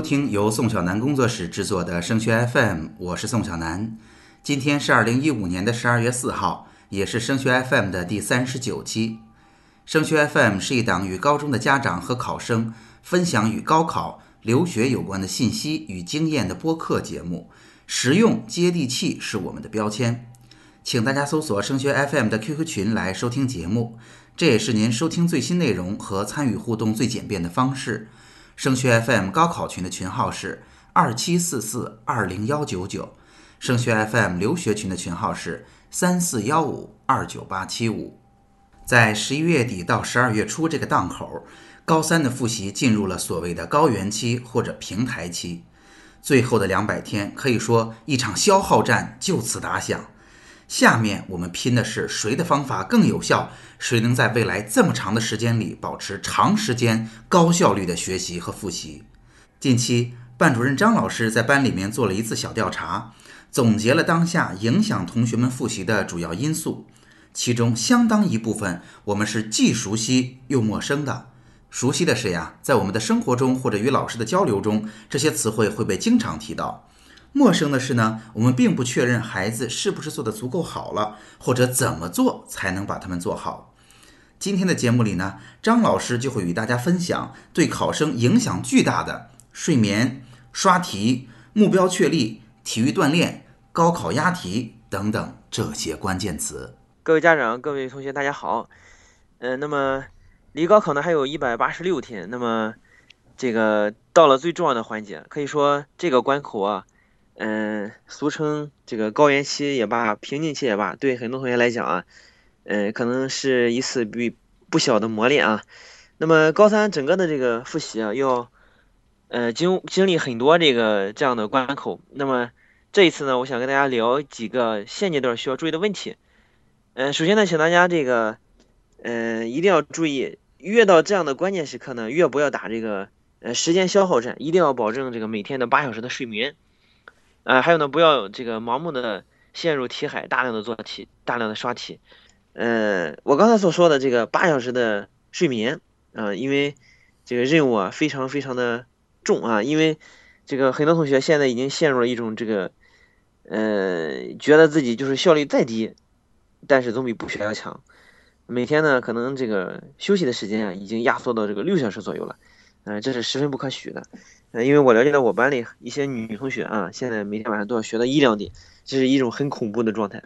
收听由宋小南工作室制作的升学 FM，我是宋小南。今天是二零一五年的十二月四号，也是升学 FM 的第三十九期。升学 FM 是一档与高中的家长和考生分享与高考、留学有关的信息与经验的播客节目，实用接地气是我们的标签。请大家搜索升学 FM 的 QQ 群来收听节目，这也是您收听最新内容和参与互动最简便的方式。升学 FM 高考群的群号是二七四四二零幺九九，升学 FM 留学群的群号是三四幺五二九八七五。在十一月底到十二月初这个档口，高三的复习进入了所谓的高原期或者平台期，最后的两百天可以说一场消耗战就此打响。下面我们拼的是谁的方法更有效，谁能在未来这么长的时间里保持长时间高效率的学习和复习。近期，班主任张老师在班里面做了一次小调查，总结了当下影响同学们复习的主要因素，其中相当一部分我们是既熟悉又陌生的。熟悉的是呀，在我们的生活中或者与老师的交流中，这些词汇会被经常提到。陌生的是呢，我们并不确认孩子是不是做的足够好了，或者怎么做才能把他们做好。今天的节目里呢，张老师就会与大家分享对考生影响巨大的睡眠、刷题、目标确立、体育锻炼、高考押题等等这些关键词。各位家长、各位同学，大家好。嗯，那么离高考呢还有一百八十六天，那么这个到了最重要的环节，可以说这个关口啊。嗯，俗称这个高原期也罢，瓶颈期也罢，对很多同学来讲啊，嗯，可能是一次比不小的磨练啊。那么高三整个的这个复习啊，要呃经经历很多这个这样的关口。那么这一次呢，我想跟大家聊几个现阶段需要注意的问题。嗯，首先呢，请大家这个嗯一定要注意，越到这样的关键时刻呢，越不要打这个呃时间消耗战，一定要保证这个每天的八小时的睡眠。啊，还有呢，不要这个盲目的陷入题海，大量的做题，大量的刷题。嗯，我刚才所说的这个八小时的睡眠，啊，因为这个任务啊非常非常的重啊，因为这个很多同学现在已经陷入了一种这个，呃，觉得自己就是效率再低，但是总比不学要强。每天呢，可能这个休息的时间啊，已经压缩到这个六小时左右了，嗯，这是十分不可取的。呃，因为我了解到我班里一些女同学啊，现在每天晚上都要学到一两点，这是一种很恐怖的状态。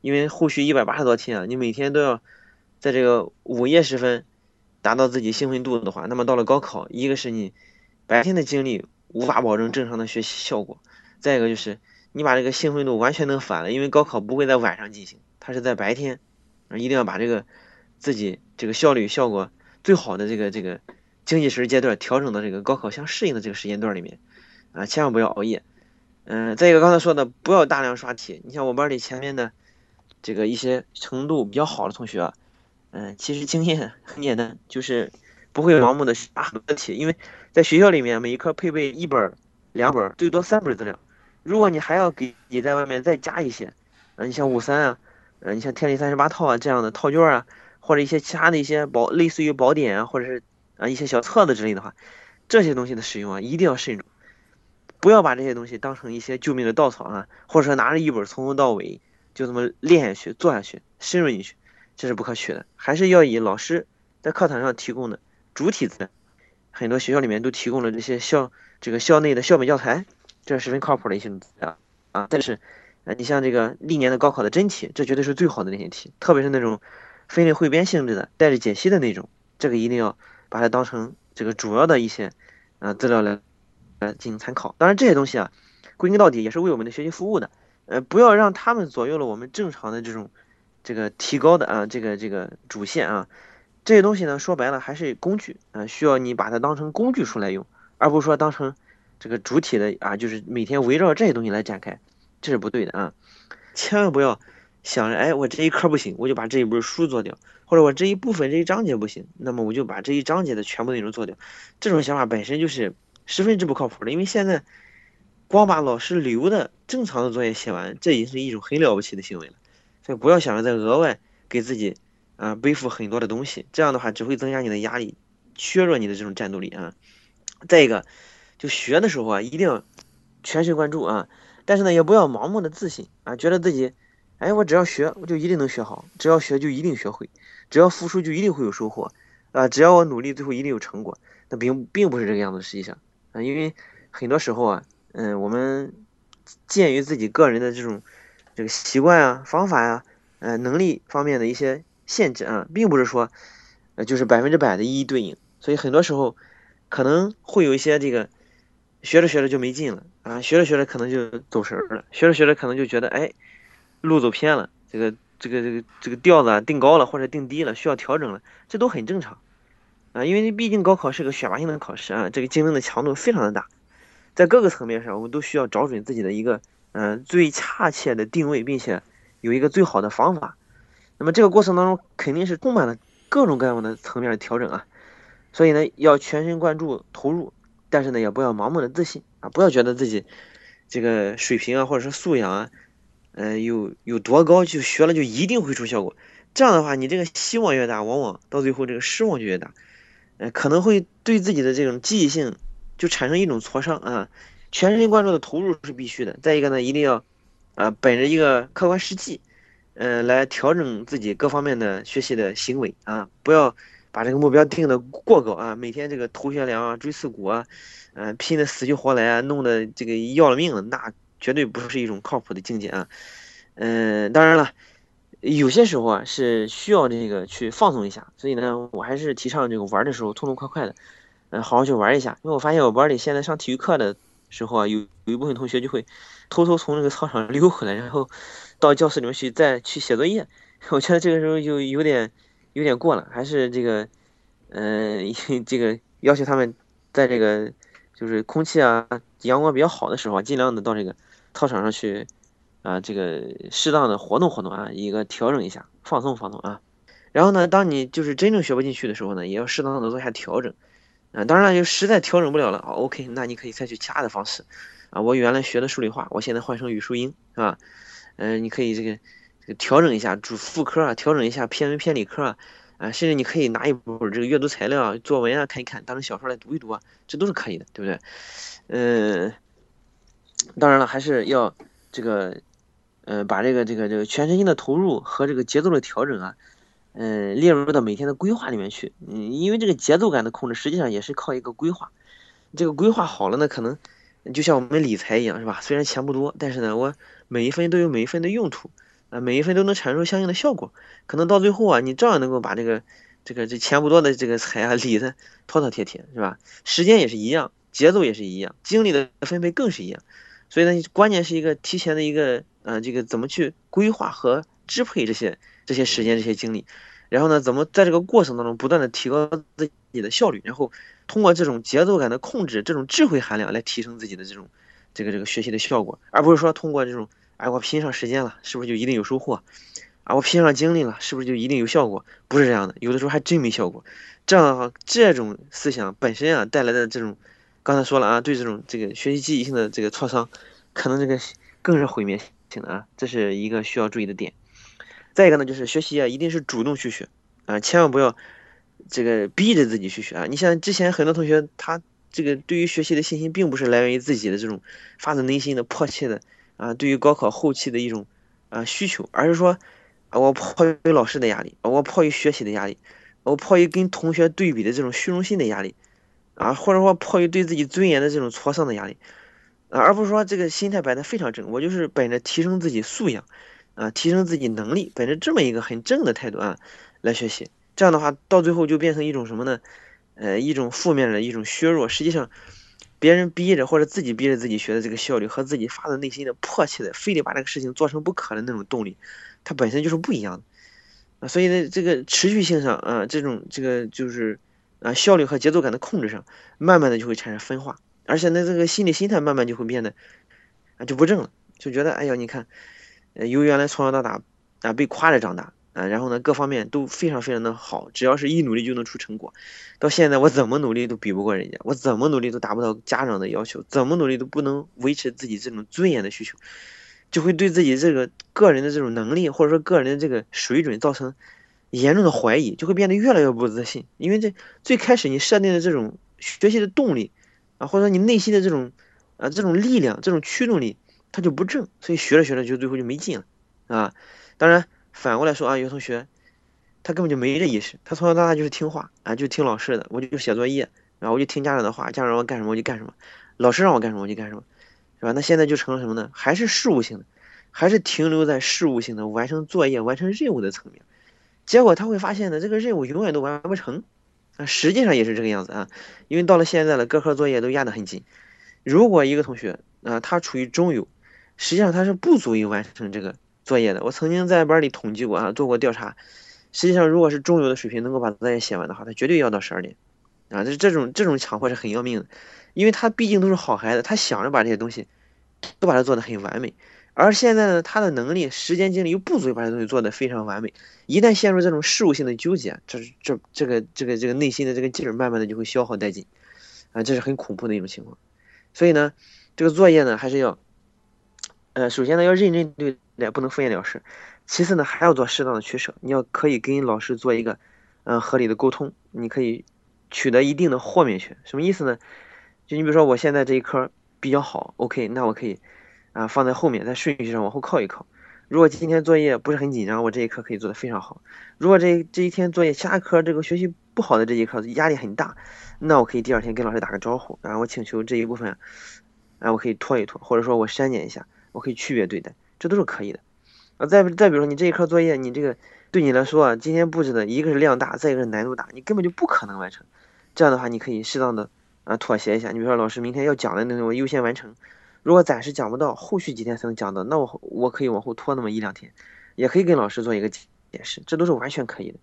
因为后续一百八十多天啊，你每天都要在这个午夜时分达到自己兴奋度的话，那么到了高考，一个是你白天的精力无法保证正常的学习效果，再一个就是你把这个兴奋度完全能反了，因为高考不会在晚上进行，它是在白天，一定要把这个自己这个效率效果最好的这个这个。经济时阶段调整到这个高考相适应的这个时间段里面，啊，千万不要熬夜。嗯，再一个刚才说的，不要大量刷题。你像我班里前面的这个一些程度比较好的同学，嗯，其实经验很简单，就是不会盲目的刷很多题，因为在学校里面每一科配备一本、两本，最多三本资料。如果你还要给你在外面再加一些，啊，你像五三啊，嗯，你像天理三十八套啊这样的套卷啊，或者一些其他的一些宝，类似于宝典啊，或者是。啊，一些小册子之类的话，这些东西的使用啊，一定要慎重，不要把这些东西当成一些救命的稻草啊，或者说拿着一本从头到尾就这么练下去、做下去、深入进去，这是不可取的。还是要以老师在课堂上提供的主体资料，很多学校里面都提供了这些校这个校内的校本教材，这是十分靠谱的一些资料啊。但是，啊，你像这个历年的高考的真题，这绝对是最好的那些题，特别是那种分类汇编性质的、带着解析的那种，这个一定要。把它当成这个主要的一些呃资料来来进行参考。当然这些东西啊，归根到底也是为我们的学习服务的。呃，不要让他们左右了我们正常的这种这个提高的啊这个这个主线啊。这些东西呢，说白了还是工具啊，需要你把它当成工具书来用，而不是说当成这个主体的啊，就是每天围绕这些东西来展开，这是不对的啊。千万不要想着哎，我这一科不行，我就把这一本书做掉。或者我这一部分这一章节不行，那么我就把这一章节的全部内容做掉。这种想法本身就是十分之不靠谱的，因为现在光把老师留的正常的作业写完，这已经是一种很了不起的行为了。所以不要想着再额外给自己啊背负很多的东西，这样的话只会增加你的压力，削弱你的这种战斗力啊。再一个，就学的时候啊，一定要全神贯注啊。但是呢，也不要盲目的自信啊，觉得自己，哎，我只要学，我就一定能学好；只要学就一定学会；只要付出就一定会有收获啊！只要我努力，最后一定有成果。那并并不是这个样子，实际上啊，因为很多时候啊，嗯，我们鉴于自己个人的这种这个习惯啊、方法呀、呃能力方面的一些限制啊，并不是说呃就是百分之百的一一对应，所以很多时候可能会有一些这个学着学着就没劲了啊，学着学着可能就走神了，学着学着可能就觉得哎路走偏了，这个这个这个这个调子啊定高了或者定低了，需要调整了，这都很正常。啊，因为毕竟高考是个选拔性的考试啊，这个竞争的强度非常的大，在各个层面上，我们都需要找准自己的一个嗯最恰切的定位，并且有一个最好的方法。那么这个过程当中肯定是充满了各种各样的层面的调整啊，所以呢要全神贯注投入，但是呢也不要盲目的自信啊，不要觉得自己这个水平啊或者是素养啊，呃有有多高就学了就一定会出效果，这样的话你这个希望越大，往往到最后这个失望就越大。呃，可能会对自己的这种记忆性就产生一种挫伤啊。全神贯注的投入是必须的。再一个呢，一定要啊，本着一个客观实际，嗯，来调整自己各方面的学习的行为啊，不要把这个目标定的过高啊。每天这个头悬梁啊，锥刺股啊，嗯，拼的死去活来啊，弄得这个要了命了，那绝对不是一种靠谱的境界啊。嗯，当然了。有些时候啊是需要这个去放松一下，所以呢，我还是提倡这个玩的时候痛痛快快的，嗯，好好去玩一下。因为我发现我班里现在上体育课的时候啊，有有一部分同学就会偷偷从那个操场溜回来，然后到教室里面去再去写作业。我觉得这个时候就有点有点过了，还是这个，嗯，这个要求他们在这个就是空气啊阳光比较好的时候，尽量的到这个操场上去。啊，这个适当的活动活动啊，一个调整一下，放松放松啊。然后呢，当你就是真正学不进去的时候呢，也要适当的做下调整。啊，当然了就实在调整不了了，OK，那你可以采取其他的方式。啊，我原来学的数理化，我现在换成语数英，是吧？嗯，你可以这个这个调整一下主副科啊，调整一下偏文偏理科啊，啊，甚至你可以拿一本这个阅读材料啊、作文啊看一看，当成小说来读一读啊，这都是可以的，对不对？嗯，当然了，还是要这个。嗯，把这个这个这个全身心的投入和这个节奏的调整啊，嗯，列入到每天的规划里面去。嗯，因为这个节奏感的控制，实际上也是靠一个规划。这个规划好了呢，可能就像我们理财一样，是吧？虽然钱不多，但是呢，我每一分都有每一分的用途，啊，每一分都能产生相应的效果。可能到最后啊，你照样能够把这个这个这钱不多的这个财啊理的妥妥帖帖，是吧？时间也是一样，节奏也是一样，精力的分配更是一样。所以呢，关键是一个提前的一个。嗯，这个怎么去规划和支配这些这些时间、这些精力？然后呢，怎么在这个过程当中不断的提高自己的效率？然后通过这种节奏感的控制，这种智慧含量来提升自己的这种这个这个学习的效果，而不是说通过这种哎，我拼上时间了，是不是就一定有收获？啊，我拼上精力了，是不是就一定有效果？不是这样的，有的时候还真没效果。这样的话，这种思想本身啊带来的这种，刚才说了啊，对这种这个学习记忆性的这个挫伤，可能这个更是毁灭。性的啊，这是一个需要注意的点。再一个呢，就是学习啊，一定是主动去学啊，千万不要这个逼着自己去学啊。你像之前很多同学，他这个对于学习的信心，并不是来源于自己的这种发自内心的迫切的啊，对于高考后期的一种啊需求，而是说啊，我迫于老师的压力，我迫于学习的压力，我迫于跟同学对比的这种虚荣心的压力啊，或者说迫于对自己尊严的这种挫伤的压力。啊，而不是说这个心态摆的非常正，我就是本着提升自己素养，啊，提升自己能力，本着这么一个很正的态度啊来学习，这样的话到最后就变成一种什么呢？呃，一种负面的一种削弱。实际上，别人逼着或者自己逼着自己学的这个效率和自己发自内心的迫切的非得把这个事情做成不可的那种动力，它本身就是不一样的。啊，所以呢，这个持续性上啊，这种这个就是啊效率和节奏感的控制上，慢慢的就会产生分化。而且呢，这个心理心态慢慢就会变得啊就不正了，就觉得哎呀，你看，由原来从小到大啊被夸着长大啊，然后呢各方面都非常非常的好，只要是一努力就能出成果，到现在我怎么努力都比不过人家，我怎么努力都达不到家长的要求，怎么努力都不能维持自己这种尊严的需求，就会对自己这个个人的这种能力或者说个人的这个水准造成严重的怀疑，就会变得越来越不自信，因为这最开始你设定的这种学习的动力。啊，或者说你内心的这种啊这种力量、这种驱动力，它就不正，所以学着学着就最后就没劲了啊。当然反过来说啊，有同学他根本就没这意识，他从小到大就是听话啊，就听老师的，我就写作业，然后我就听家长的话，家长让我干什么我就干什么，老师让我干什么我就干什么，是吧？那现在就成了什么呢？还是事务性的，还是停留在事务性的完成作业、完成任务的层面。结果他会发现呢，这个任务永远都完不成，啊，实际上也是这个样子啊，因为到了现在了，各科作业都压得很紧。如果一个同学啊，他处于中游，实际上他是不足以完成这个作业的。我曾经在班里统计过啊，做过调查，实际上如果是中游的水平能够把作业写完的话，他绝对要到十二点，啊，这这种这种强迫是很要命的，因为他毕竟都是好孩子，他想着把这些东西都把它做得很完美。而现在呢，他的能力、时间、精力又不足以把这东西做得非常完美。一旦陷入这种事务性的纠结，这这这个这个这个内心的这个劲儿，慢慢的就会消耗殆尽，啊，这是很恐怖的一种情况。所以呢，这个作业呢，还是要，呃，首先呢要认真对待，不能敷衍了事。其次呢，还要做适当的取舍。你要可以跟老师做一个，嗯，合理的沟通。你可以取得一定的豁免权。什么意思呢？就你比如说，我现在这一科比较好，OK，那我可以。啊，放在后面，在顺序上往后靠一靠。如果今天作业不是很紧张，我这一科可以做得非常好。如果这这一天作业其他科这个学习不好的这一科压力很大，那我可以第二天跟老师打个招呼，然后我请求这一部分，啊，我可以拖一拖，或者说我删减一下，我可以区别对待，这都是可以的。啊，再再比如说你这一科作业，你这个对你来说啊，今天布置的一个是量大，再一个是难度大，你根本就不可能完成。这样的话，你可以适当的啊妥协一下。你比如说老师明天要讲的内容，我优先完成。如果暂时讲不到，后续几天才能讲到，那我我可以往后拖那么一两天，也可以跟老师做一个解释，这都是完全可以的。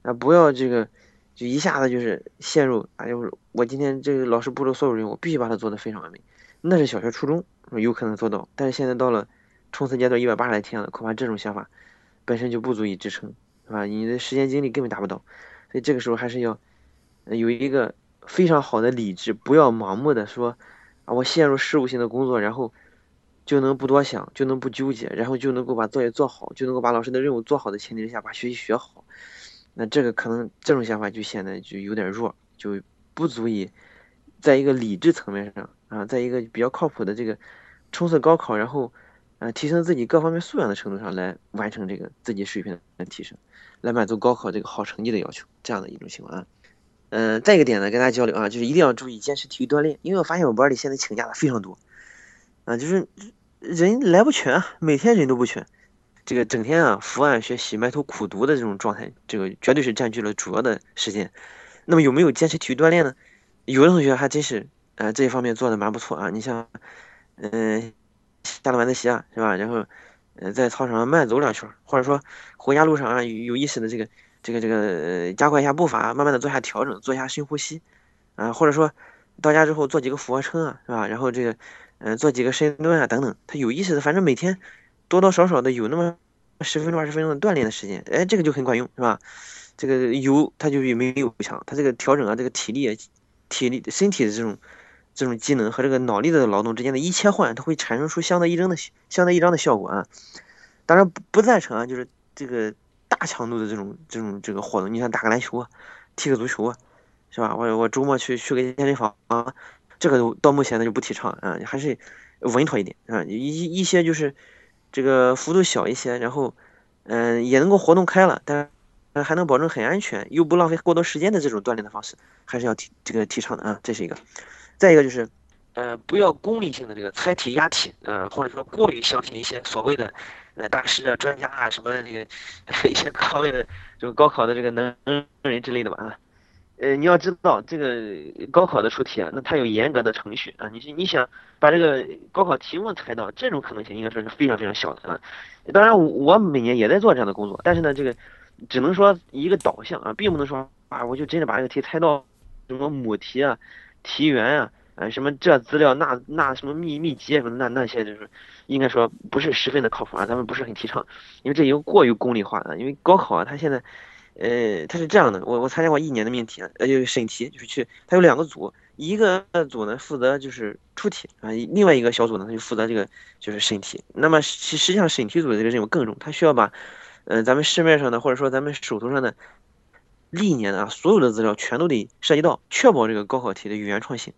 啊，不要这个就一下子就是陷入啊，就是我今天这个老师布置所有任务，必须把它做得非常完美。那是小学初中有可能做到，但是现在到了冲刺阶段一百八十来天了，恐怕这种想法本身就不足以支撑，是吧？你的时间精力根本达不到，所以这个时候还是要有一个非常好的理智，不要盲目的说。啊，我陷入事务性的工作，然后就能不多想，就能不纠结，然后就能够把作业做好，就能够把老师的任务做好的前提之下，把学习学好。那这个可能这种想法就显得就有点弱，就不足以在一个理智层面上啊，在一个比较靠谱的这个冲刺高考，然后啊提升自己各方面素养的程度上来完成这个自己水平的提升，来满足高考这个好成绩的要求，这样的一种情况啊。嗯，再一个点呢，跟大家交流啊，就是一定要注意坚持体育锻炼，因为我发现我班里现在请假的非常多，啊，就是人来不全，每天人都不全，这个整天啊伏案学习、埋头苦读的这种状态，这个绝对是占据了主要的时间。那么有没有坚持体育锻炼呢？有的同学还真是，啊，这一方面做的蛮不错啊。你像，嗯，下了晚自习啊，是吧？然后，呃，在操场上慢走两圈，或者说回家路上啊，有有意识的这个。这个这个加快一下步伐，慢慢的做下调整，做一下深呼吸，啊，或者说到家之后做几个俯卧撑啊，是吧？然后这个，嗯，做几个深蹲啊，等等。他有意思的，反正每天多多少少的有那么十分钟二十分钟的锻炼的时间，哎，这个就很管用，是吧？这个有它就比没有强，它这个调整啊，这个体力、体力、身体的这种这种机能和这个脑力的劳动之间的一切换，它会产生出相得益彰的相得益彰的效果啊。当然不不赞成啊，就是这个。大强度的这种这种这个活动，你像打个篮球啊，踢个足球啊，是吧？我我周末去去个健身房啊，这个到目前呢就不提倡啊，还是稳妥一点啊。一一些就是这个幅度小一些，然后嗯也能够活动开了，但还能保证很安全又不浪费过多时间的这种锻炼的方式，还是要提这个提倡的啊。这是一个。再一个就是呃不要功利性的这个猜题押题，呃或者说过于相信一些所谓的。呃，大师啊，专家啊，什么这个 一些各方面的就是高考的这个能人之类的吧啊，呃，你要知道这个高考的出题啊，那它有严格的程序啊，你你想把这个高考题目猜到，这种可能性应该说是非常非常小的啊。当然，我每年也在做这样的工作，但是呢，这个只能说一个导向啊，并不能说啊，我就真的把这个题猜到什么母题啊、题源啊。啊，什么这资料那那什么秘秘籍什么那那些就是，应该说不是十分的靠谱啊，咱们不是很提倡，因为这已经过于功利化了。因为高考啊，它现在，呃，它是这样的，我我参加过一年的命题，呃，就是审题，就是去，它有两个组，一个组呢负责就是出题啊，另外一个小组呢他就负责这个就是审题。那么实实际上审题组的这个任务更重，他需要把，呃，咱们市面上的或者说咱们手头上的历年的啊所有的资料全都得涉及到，确保这个高考题的原创性。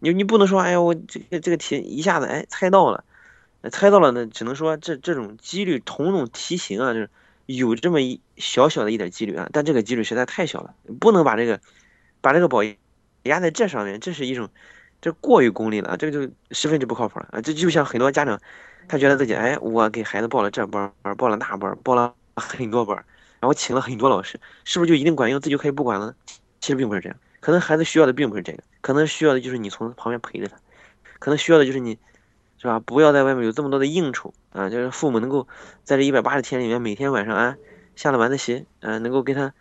你你不能说，哎呀，我这个这个题一下子哎猜到了，猜到了呢，只能说这这种几率同种题型啊，就是有这么一小小的一点几率啊，但这个几率实在太小了，不能把这个把这个宝压在这上面，这是一种这过于功利了啊，这个就十分之不靠谱了啊，这就像很多家长，他觉得自己哎，我给孩子报了这班儿报了那班儿报了很多班儿然后请了很多老师，是不是就一定管用，自己就可以不管了？其实并不是这样。可能孩子需要的并不是这个，可能需要的就是你从旁边陪着他，可能需要的就是你，是吧？不要在外面有这么多的应酬啊，就是父母能够在这一百八十天里面，每天晚上啊下了晚自习，啊能够给他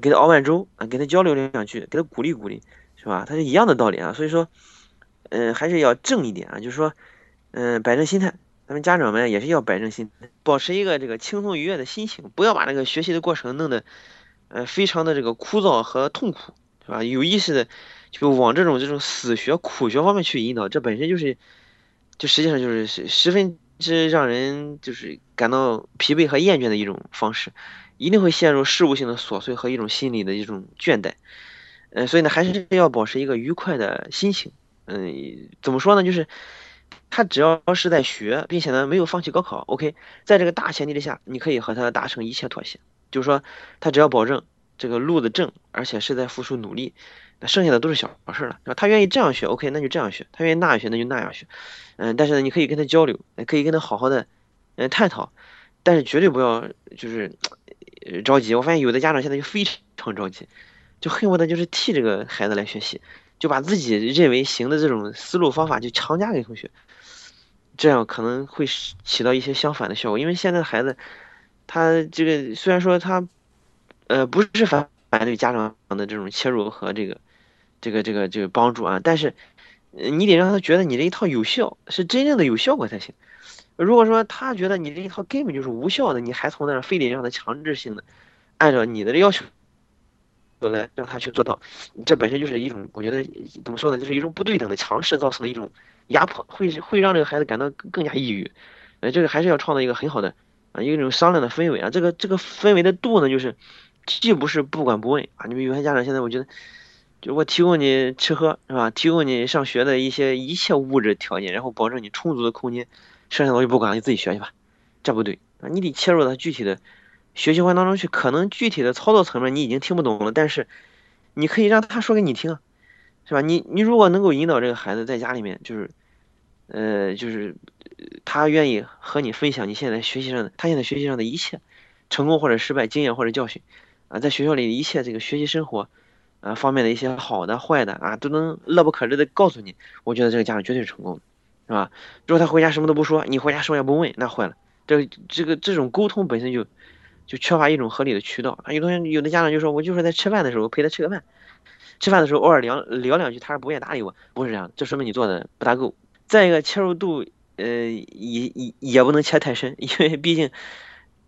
给他熬碗粥啊，给他交流两句，给他鼓励鼓励，是吧？他是一样的道理啊。所以说，嗯，还是要正一点啊，就是说，嗯，摆正心态，咱们家长们也是要摆正心，保持一个这个轻松愉悦的心情，不要把这个学习的过程弄得，呃，非常的这个枯燥和痛苦。是吧？有意识的就往这种这种死学苦学方面去引导，这本身就是，就实际上就是十十分之让人就是感到疲惫和厌倦的一种方式，一定会陷入事务性的琐碎和一种心理的一种倦怠。嗯，所以呢，还是要保持一个愉快的心情。嗯，怎么说呢？就是他只要是在学，并且呢没有放弃高考，OK，在这个大前提之下，你可以和他达成一切妥协。就是说，他只要保证。这个路的正，而且是在付出努力，那剩下的都是小事了，是吧？他愿意这样学，OK，那就这样学；他愿意那样学，那就那样学。嗯，但是呢，你可以跟他交流，可以跟他好好的嗯探讨，但是绝对不要就是着急。我发现有的家长现在就非常着急，就恨不得就是替这个孩子来学习，就把自己认为行的这种思路方法就强加给同学，这样可能会起到一些相反的效果。因为现在孩子，他这个虽然说他。呃，不是反反对家长的这种切入和这个，这个这个这个帮助啊，但是，你得让他觉得你这一套有效，是真正的有效果才行。如果说他觉得你这一套根本就是无效的，你还从那儿非得让他强制性的按照你的要求来让他去做到，这本身就是一种，我觉得怎么说呢，就是一种不对等的强势造成的一种压迫，会会让这个孩子感到更加抑郁。呃，这个还是要创造一个很好的啊，一种商量的氛围啊，这个这个氛围的度呢，就是。既不是不管不问啊，你们有些家长现在我觉得，就我提供你吃喝是吧？提供你上学的一些一切物质条件，然后保证你充足的空间，剩下的我就不管了，你自己学去吧。这不对啊，你得切入到具体的学习环当中去。可能具体的操作层面你已经听不懂了，但是你可以让他说给你听，是吧？你你如果能够引导这个孩子在家里面，就是呃，就是他愿意和你分享你现在学习上的他现在学习上的一切成功或者失败经验或者教训。啊，在学校里一切这个学习生活，啊方面的一些好的坏的啊，都能乐不可支的告诉你。我觉得这个家长绝对是成功的，是吧？如果他回家什么都不说，你回家什么也不问，那坏了。这这个这种沟通本身就就缺乏一种合理的渠道。啊，有同学有的家长就说，我就是在吃饭的时候陪他吃个饭，吃饭的时候偶尔聊聊两句，他是不愿搭理我，不是这样，这说明你做的不大够。再一个切入度，呃，也也也不能切太深，因为毕竟。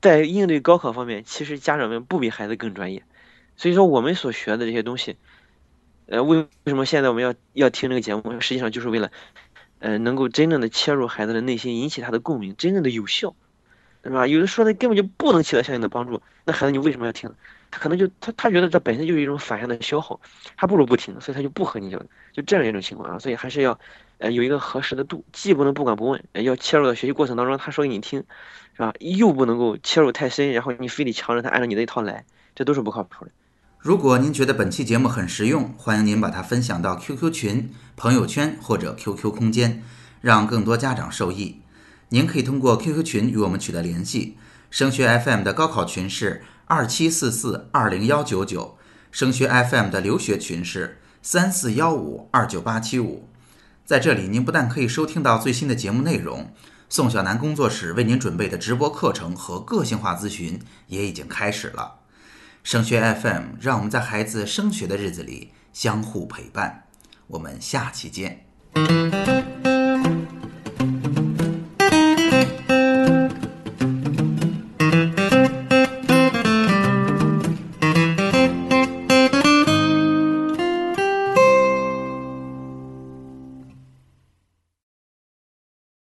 在应对高考方面，其实家长们不比孩子更专业，所以说我们所学的这些东西，呃，为为什么现在我们要要听这个节目？实际上就是为了，呃，能够真正的切入孩子的内心，引起他的共鸣，真正的有效，是吧？有的说的根本就不能起到相应的帮助，那孩子你为什么要听？他可能就他他觉得这本身就是一种反向的消耗，还不如不听，所以他就不和你讲，就这样一种情况啊。所以还是要，呃，有一个合适的度，既不能不管不问，要切入到学习过程当中，他说给你听。是吧？又不能够切入太深，然后你非得强着他按照你那一套来，这都是不靠谱的。如果您觉得本期节目很实用，欢迎您把它分享到 QQ 群、朋友圈或者 QQ 空间，让更多家长受益。您可以通过 QQ 群与我们取得联系。升学 FM 的高考群是二七四四二零幺九九，升学 FM 的留学群是三四幺五二九八七五。在这里，您不但可以收听到最新的节目内容。宋小楠工作室为您准备的直播课程和个性化咨询也已经开始了。升学 FM，让我们在孩子升学的日子里相互陪伴。我们下期见。